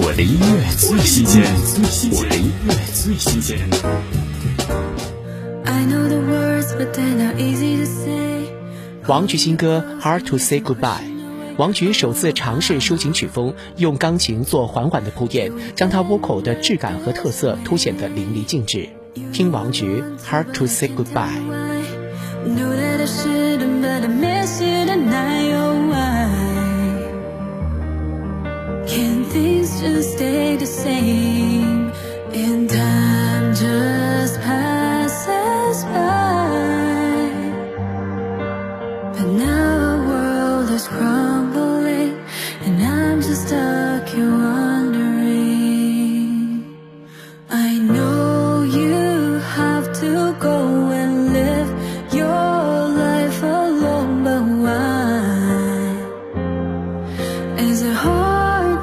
我的音乐最新鲜，我的音乐最新鲜。王菊新歌《Hard to Say Goodbye》，王菊首次尝试抒情曲风，用钢琴做缓缓的铺垫，将她 vocal 的质感和特色凸显得淋漓尽致。听王菊《Hard to Say Goodbye》。Can things just stay the same in time just passes by? But now our world is crumbling and I'm just stuck here wondering. I know you have to go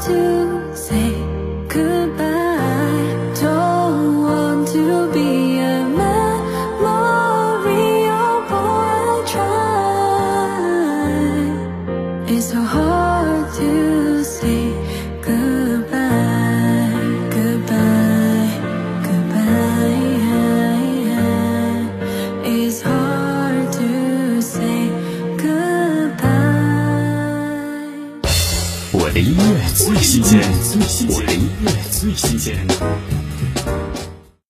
to say goodbye? Don't want to be a memory I. It's so hard to 我的音乐最新鲜，我的音乐最新鲜。